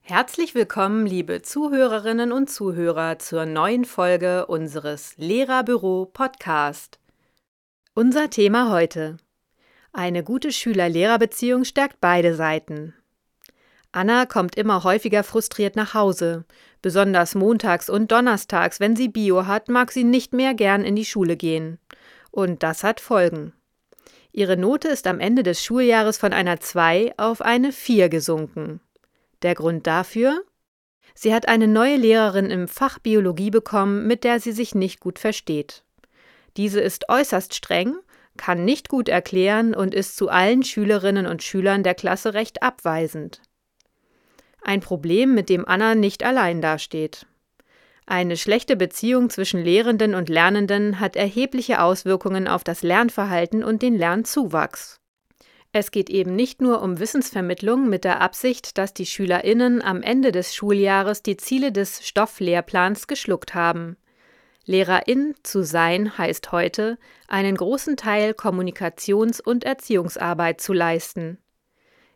Herzlich willkommen, liebe Zuhörerinnen und Zuhörer, zur neuen Folge unseres Lehrerbüro Podcast. Unser Thema heute. Eine gute Schüler-Lehrer-Beziehung stärkt beide Seiten. Anna kommt immer häufiger frustriert nach Hause. Besonders montags und donnerstags, wenn sie Bio hat, mag sie nicht mehr gern in die Schule gehen. Und das hat Folgen. Ihre Note ist am Ende des Schuljahres von einer 2 auf eine 4 gesunken. Der Grund dafür? Sie hat eine neue Lehrerin im Fach Biologie bekommen, mit der sie sich nicht gut versteht. Diese ist äußerst streng, kann nicht gut erklären und ist zu allen Schülerinnen und Schülern der Klasse recht abweisend. Ein Problem, mit dem Anna nicht allein dasteht. Eine schlechte Beziehung zwischen Lehrenden und Lernenden hat erhebliche Auswirkungen auf das Lernverhalten und den Lernzuwachs. Es geht eben nicht nur um Wissensvermittlung mit der Absicht, dass die Schülerinnen am Ende des Schuljahres die Ziele des Stofflehrplans geschluckt haben. Lehrerin zu sein heißt heute, einen großen Teil Kommunikations- und Erziehungsarbeit zu leisten.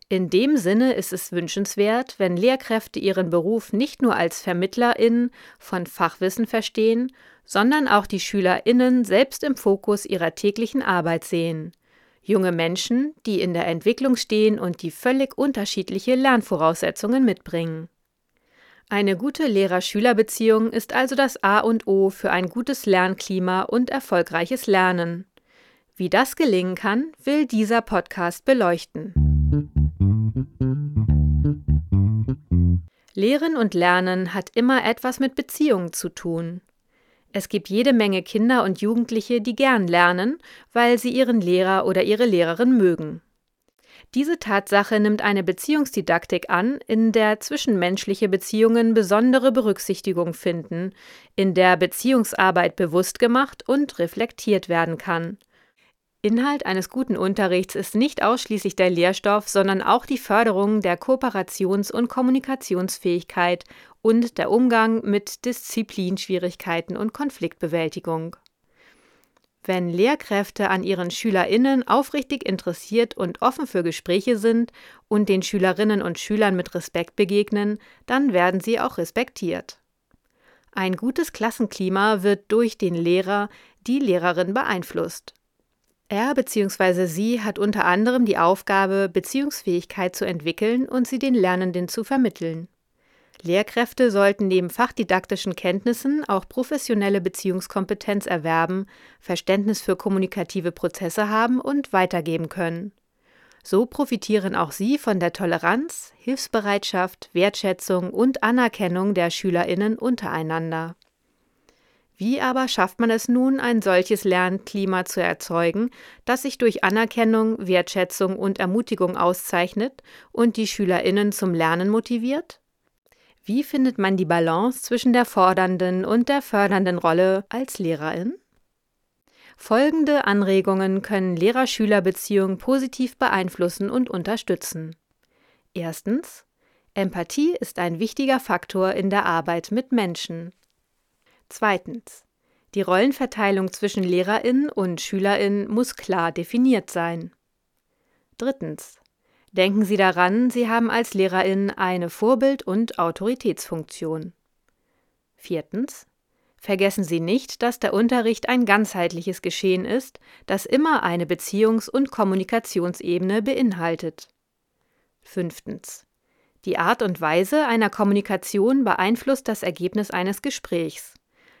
In dem Sinne ist es wünschenswert, wenn Lehrkräfte ihren Beruf nicht nur als VermittlerInnen von Fachwissen verstehen, sondern auch die SchülerInnen selbst im Fokus ihrer täglichen Arbeit sehen. Junge Menschen, die in der Entwicklung stehen und die völlig unterschiedliche Lernvoraussetzungen mitbringen. Eine gute Lehrer-Schüler-Beziehung ist also das A und O für ein gutes Lernklima und erfolgreiches Lernen. Wie das gelingen kann, will dieser Podcast beleuchten. Lehren und Lernen hat immer etwas mit Beziehungen zu tun. Es gibt jede Menge Kinder und Jugendliche, die gern lernen, weil sie ihren Lehrer oder ihre Lehrerin mögen. Diese Tatsache nimmt eine Beziehungsdidaktik an, in der zwischenmenschliche Beziehungen besondere Berücksichtigung finden, in der Beziehungsarbeit bewusst gemacht und reflektiert werden kann. Inhalt eines guten Unterrichts ist nicht ausschließlich der Lehrstoff, sondern auch die Förderung der Kooperations- und Kommunikationsfähigkeit und der Umgang mit Disziplinschwierigkeiten und Konfliktbewältigung. Wenn Lehrkräfte an ihren Schülerinnen aufrichtig interessiert und offen für Gespräche sind und den Schülerinnen und Schülern mit Respekt begegnen, dann werden sie auch respektiert. Ein gutes Klassenklima wird durch den Lehrer, die Lehrerin beeinflusst. Er bzw. sie hat unter anderem die Aufgabe, Beziehungsfähigkeit zu entwickeln und sie den Lernenden zu vermitteln. Lehrkräfte sollten neben fachdidaktischen Kenntnissen auch professionelle Beziehungskompetenz erwerben, Verständnis für kommunikative Prozesse haben und weitergeben können. So profitieren auch sie von der Toleranz, Hilfsbereitschaft, Wertschätzung und Anerkennung der Schülerinnen untereinander. Wie aber schafft man es nun, ein solches Lernklima zu erzeugen, das sich durch Anerkennung, Wertschätzung und Ermutigung auszeichnet und die Schülerinnen zum Lernen motiviert? Wie findet man die Balance zwischen der fordernden und der fördernden Rolle als Lehrerin? Folgende Anregungen können Lehrer-Schüler-Beziehungen positiv beeinflussen und unterstützen. Erstens. Empathie ist ein wichtiger Faktor in der Arbeit mit Menschen. Zweitens. Die Rollenverteilung zwischen Lehrerin und Schülerin muss klar definiert sein. Drittens. Denken Sie daran, Sie haben als Lehrerin eine Vorbild- und Autoritätsfunktion. Viertens. Vergessen Sie nicht, dass der Unterricht ein ganzheitliches Geschehen ist, das immer eine Beziehungs- und Kommunikationsebene beinhaltet. Fünftens. Die Art und Weise einer Kommunikation beeinflusst das Ergebnis eines Gesprächs.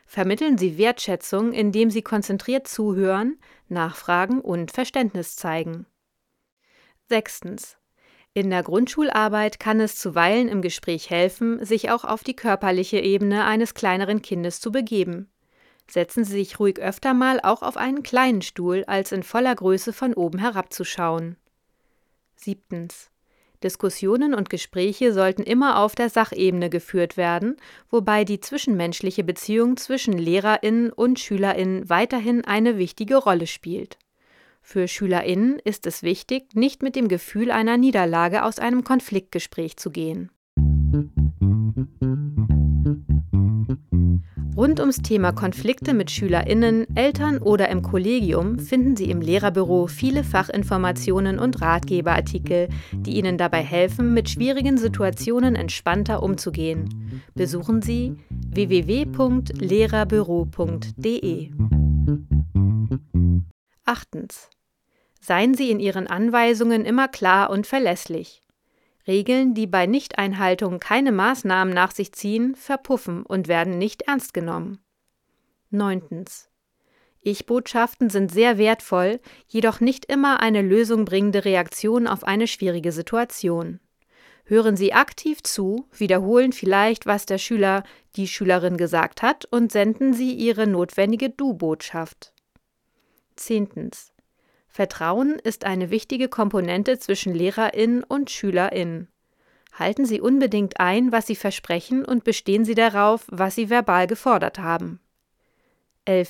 Vermitteln Sie Wertschätzung, indem Sie konzentriert zuhören, nachfragen und Verständnis zeigen. Sechstens. In der Grundschularbeit kann es zuweilen im Gespräch helfen, sich auch auf die körperliche Ebene eines kleineren Kindes zu begeben. Setzen Sie sich ruhig öfter mal auch auf einen kleinen Stuhl, als in voller Größe von oben herabzuschauen. Siebtens. Diskussionen und Gespräche sollten immer auf der Sachebene geführt werden, wobei die zwischenmenschliche Beziehung zwischen Lehrerinnen und Schülerinnen weiterhin eine wichtige Rolle spielt. Für Schülerinnen ist es wichtig, nicht mit dem Gefühl einer Niederlage aus einem Konfliktgespräch zu gehen. Rund ums Thema Konflikte mit SchülerInnen, Eltern oder im Kollegium finden Sie im Lehrerbüro viele Fachinformationen und Ratgeberartikel, die Ihnen dabei helfen, mit schwierigen Situationen entspannter umzugehen. Besuchen Sie www.lehrerbüro.de. Achtens. Seien Sie in Ihren Anweisungen immer klar und verlässlich. Regeln, die bei Nichteinhaltung keine Maßnahmen nach sich ziehen, verpuffen und werden nicht ernst genommen. 9. Ich-Botschaften sind sehr wertvoll, jedoch nicht immer eine lösungbringende Reaktion auf eine schwierige Situation. Hören Sie aktiv zu, wiederholen vielleicht, was der Schüler, die Schülerin gesagt hat und senden Sie Ihre notwendige Du-Botschaft. 10. Vertrauen ist eine wichtige Komponente zwischen Lehrerin und Schülerin. Halten Sie unbedingt ein, was Sie versprechen und bestehen Sie darauf, was Sie verbal gefordert haben. 11.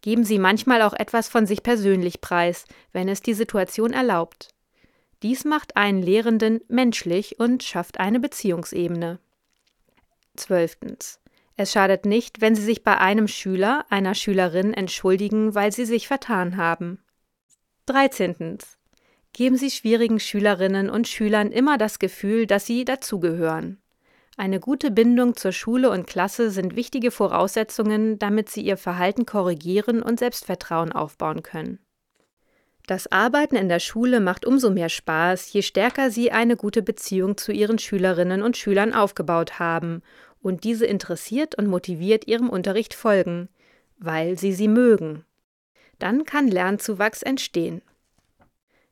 Geben Sie manchmal auch etwas von sich persönlich preis, wenn es die Situation erlaubt. Dies macht einen Lehrenden menschlich und schafft eine Beziehungsebene. 12. Es schadet nicht, wenn Sie sich bei einem Schüler, einer Schülerin entschuldigen, weil Sie sich vertan haben. 13. Geben Sie schwierigen Schülerinnen und Schülern immer das Gefühl, dass sie dazugehören. Eine gute Bindung zur Schule und Klasse sind wichtige Voraussetzungen, damit sie ihr Verhalten korrigieren und Selbstvertrauen aufbauen können. Das Arbeiten in der Schule macht umso mehr Spaß, je stärker Sie eine gute Beziehung zu Ihren Schülerinnen und Schülern aufgebaut haben und diese interessiert und motiviert Ihrem Unterricht folgen, weil Sie sie mögen. Dann kann Lernzuwachs entstehen.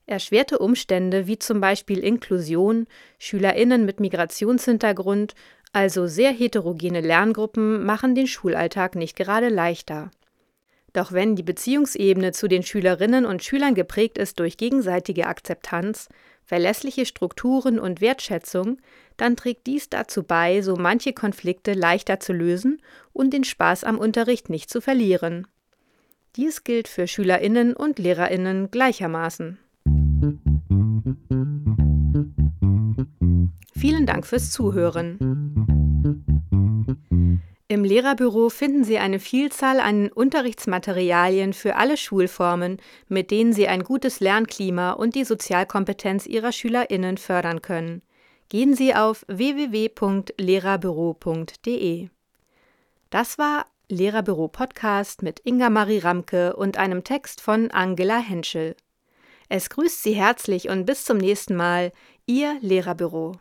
Erschwerte Umstände wie zum Beispiel Inklusion, Schülerinnen mit Migrationshintergrund, also sehr heterogene Lerngruppen machen den Schulalltag nicht gerade leichter. Doch wenn die Beziehungsebene zu den Schülerinnen und Schülern geprägt ist durch gegenseitige Akzeptanz, verlässliche Strukturen und Wertschätzung, dann trägt dies dazu bei, so manche Konflikte leichter zu lösen und den Spaß am Unterricht nicht zu verlieren. Dies gilt für Schülerinnen und Lehrerinnen gleichermaßen. Vielen Dank fürs Zuhören. Im Lehrerbüro finden Sie eine Vielzahl an Unterrichtsmaterialien für alle Schulformen, mit denen Sie ein gutes Lernklima und die Sozialkompetenz Ihrer Schülerinnen fördern können. Gehen Sie auf www.lehrerbüro.de. Das war Lehrerbüro Podcast mit Inga Marie Ramke und einem Text von Angela Henschel. Es grüßt Sie herzlich und bis zum nächsten Mal, Ihr Lehrerbüro.